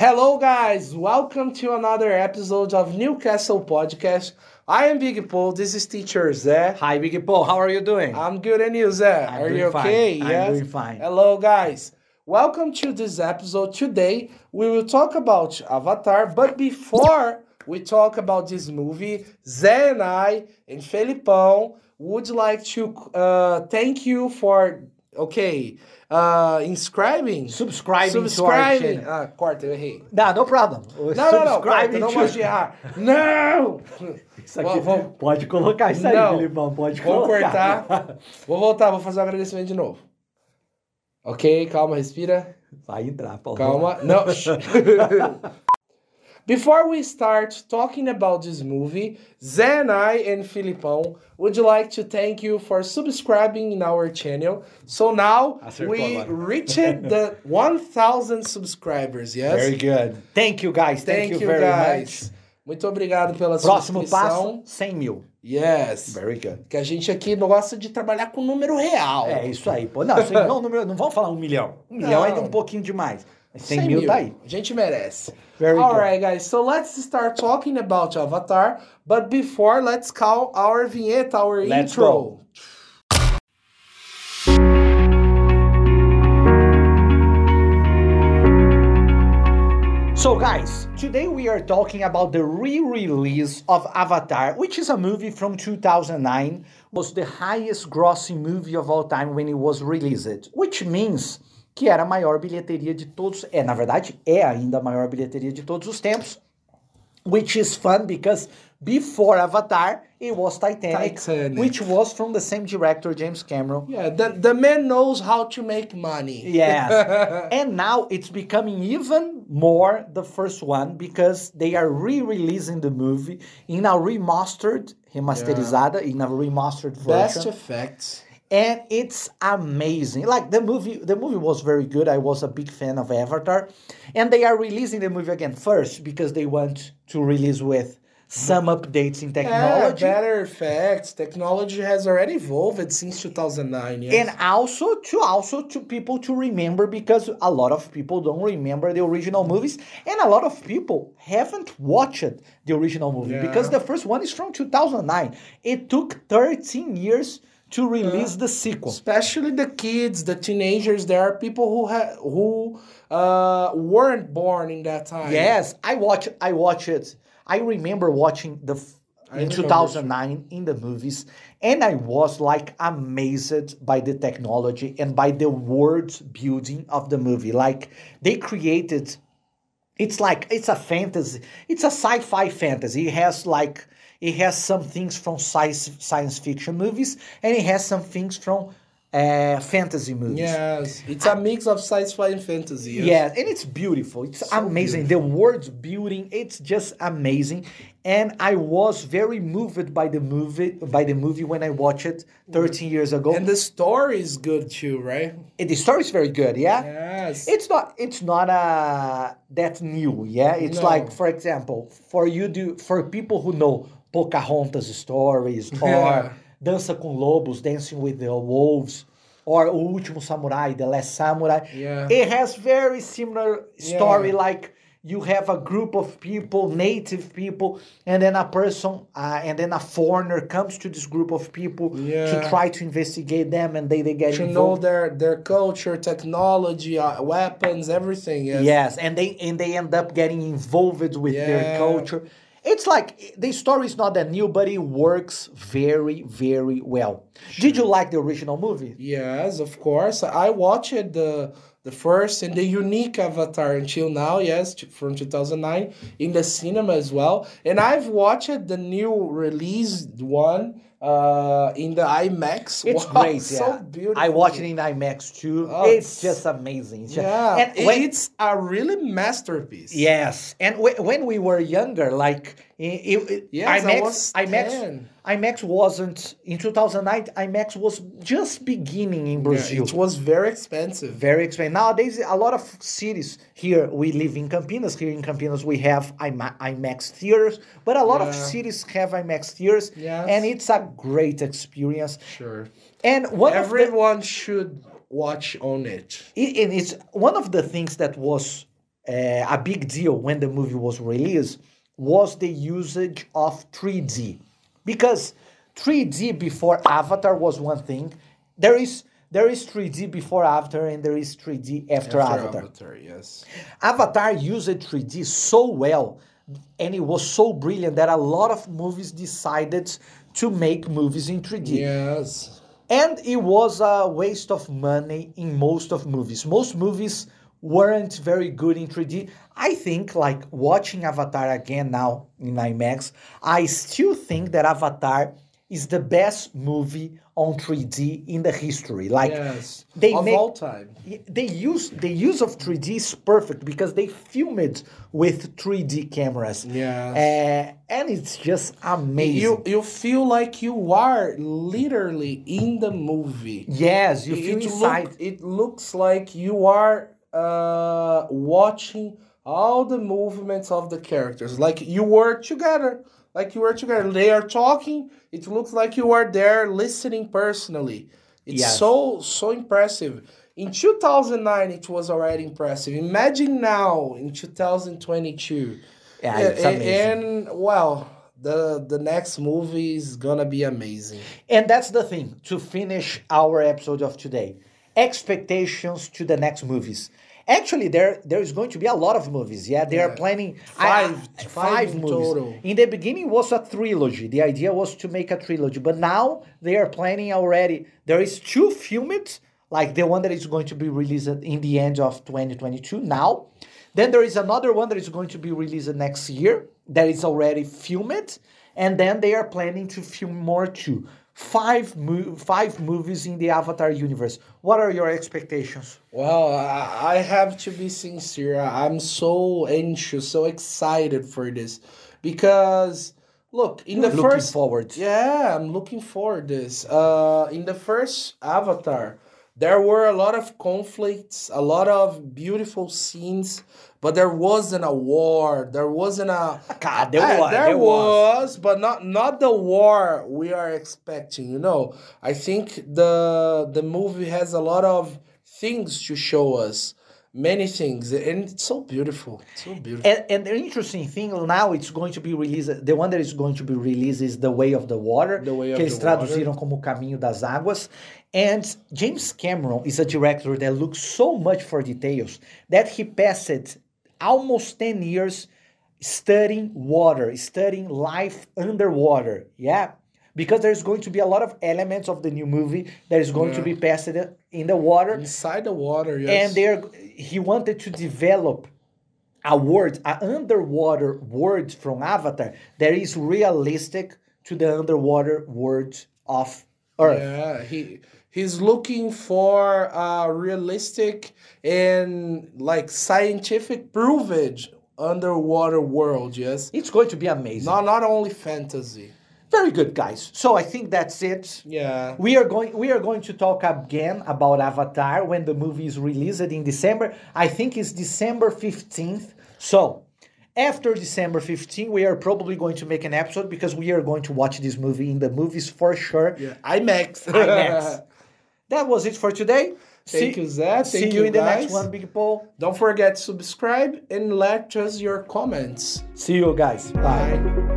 Hello, guys. Welcome to another episode of Newcastle Podcast. I am Big Paul. This is Teacher Zé. Hi, Big Paul. How are you doing? I'm good, and you, Zé? I'm are you fine. okay? I'm doing fine. Hello, guys. Welcome to this episode. Today, we will talk about Avatar, but before we talk about this movie, Zé and I and Felipão would like to uh, thank you for, okay, uh, inscribing. Subscribing, Subscribing. Ah, corta, eu errei. Não, no problem. Não, não, não, corta, não to- gosto de errar. Não! Isso aqui, Vou- vou- pode colocar isso aí, Não. Filipão. Pode Vou colocar. cortar. Vou voltar, vou fazer o agradecimento de novo. Ok, calma, respira. Vai entrar, Paulo. Calma. Não. Before we start talking about this movie, Zé and I and Filipão would like to thank you for subscribing in our channel. So now Acertou we agora. reached the 1,000 subscribers, yes? Very good. Thank you, guys. Thank, Thank, you, you, very guys. much. Muito obrigado pela Próximo subscrição. passo, 100 mil. Yes. Very good. Que a gente aqui gosta de trabalhar com número real. É isso aí, pô. Não, não, número, não vamos falar um milhão. Um milhão Não. ainda é um pouquinho demais. Mas 100, 100 mil, tá aí. A gente merece. Very All good. right, guys. So let's start talking about Avatar. But before, let's call our vignette, our Let's intro. go. So, guys, today we are talking about the re-release of Avatar, which is a movie from 2009. Was the highest grossing movie of all time when it was released, which means que era a maior bilheteria de todos. É, na verdade, é ainda a maior bilheteria de todos os tempos. Which is fun because before Avatar, it was Titanic, Titanic. which was from the same director, James Cameron. Yeah, the, the man knows how to make money. Yes. and now it's becoming even more the first one because they are re-releasing the movie in a remastered, remasterizada, in a remastered Best version. effects. And it's amazing. Like the movie, the movie was very good. I was a big fan of Avatar, and they are releasing the movie again first because they want to release with some updates in Yeah, technology. better effects. Technology has already evolved since 2009. Yes. and also to also to people to remember because a lot of people don't remember the original movies and a lot of people haven't watched the original movie Yeah. because the first one is from 2009 it took 13 years to release the sequel especially the kids, the teenagers. There are people who ha- who uh, weren't born in that time. yes i watch i watch it i remember watching the I in 2009 in the movies and i was like amazed by the technology and by the world building of the movie like they created it's like it's a fantasy it's a sci-fi fantasy it has like it has some things from science science fiction movies and it has some things from uh, fantasy movies Yes, it's a mix of sci-fi and fantasy. yes. yeah, and it's beautiful. It's amazing. The world building, it's just amazing. And I was very moved by the movie by the movie when I watched it 13 years ago. And the story is good too, right? And the story is very good, yeah? Yes. It's not it's not uh that new, yeah? It's No. like for example, for you do for people who know Pocahontas stories or Yeah. Dança com Lobos, Dancing with the Wolves, or O Último Samurai, The Last Samurai. Yeah. It has very similar story Yeah. like you have a group of people, native people, and then a person, uh, and then a foreigner comes to this group of people to try to investigate them, and they, they get to know their their culture, technology, uh, weapons, everything. Yes. Yes, and they and they end up getting involved with their culture. It's like the story is not that new, but it works very, very well. Did you like the original movie? Yes, of course. I watched the the first and the unique Avatar until now. Yes, from two thousand nine in the cinema as well. And I've watched the new released one uh in the IMAX. It's Wow, great. so yeah. beautiful. I watched it in IMAX too. Oh, it's it's- just amazing. It's just- Yeah, and when- it's a really masterpiece. Yes, and whe- when we were younger, like i- i- i- Yes, I IMAX, was IMAX, 10. IMAX wasn't in 2009. IMAX was just beginning in Yeah, Brazil. it was very expensive. very expensive. Nowadays, a lot of cities here, we live in Campinas. Here in Campinas, we have IMAX theaters, but a lot of cities have IMAX theaters, Yes. and it's a great experience. Sure. And one of the, Everyone should watch on it. it- and it's one of the things that was uh, a big deal when the movie was released was the usage of 3D. Because 3D before Avatar was one thing. There is there is 3D before Avatar and there is 3D after, After Avatar. Avatar, yes. Avatar used 3D so well and it was so brilliant that a lot of movies decided to make movies in 3D. Yes. And it was a waste of money in most of movies. Most movies weren't very good in 3D. I think like watching Avatar again now in IMAX, I still think that Avatar is the best movie on 3D in the history. Like Yes. they of make- all time. they use the use of 3D is perfect because they film it with 3D cameras. Yes. Uh, and it's just amazing. You you feel like you are literally in the movie. yes, you feel it inside. look- it looks like you are uh, watching all the movements of the characters, like you were together. Like you were together. They are talking. It looks like you are there listening personally. It's Yes. so so impressive. In 2009, it was already impressive. Imagine now in 2022. Yeah, it's amazing. And well, the the next movie is gonna be amazing. And that's the thing to finish our episode of today. Expectations to the next movies. Actually, there there is going to be a lot of movies. Yeah, they are planning Five- I- five in total. In the beginning, was a trilogy. The idea was to make a trilogy, but now they are planning already. There is two filmed, like the one that is going to be released in the end of 2022. Now, then there is another one that is going to be released next year that is already filmed, and then they are planning to film more too. Five mo- five movies in the Avatar universe. What are your expectations? Well, I, I have to be sincere. I'm so anxious, so excited for this because look in the Looking first forward. Yeah, I'm looking forward this. Uh, in the first Avatar, there were a lot of conflicts, a lot of beautiful scenes, but there wasn't a war. There wasn't a God, there Ah, was, there, there was. was, but not not the war we are expecting. You know, I think the the movie has a lot of things to show us, many things, and it's so beautiful, so beautiful. And, and the interesting thing now it's going to be released. The one that is going to be released is The Way of the Water, The Way of que eles the Water. traduziram como O Caminho das Águas. And James Cameron is a director that looks so much for details that he passed almost 10 years studying water, studying life underwater. Yeah. Because there's going to be a lot of elements of the new movie that is going to be passed in the water Inside the water, yes. and they're he wanted to develop a word, an underwater word from Avatar that is realistic to the underwater world of Earth. Yeah, he he's looking for a realistic and like scientific provage underwater world. Yes, It's going to be amazing. not not only fantasy. Very good, guys. So I think that's it. Yeah. We are going we are going to talk again about Avatar when the movie is released in December. I think it's December 15th. So, after December 15th, we are probably going to make an episode because we are going to watch this movie in the movies for sure. Yeah, IMAX. IMAX. That was it for today. Thank you, Zach. See Thank you you, in the next one, Big Paul. Don't forget to subscribe and let us your comments. See you guys. Bye. Bye.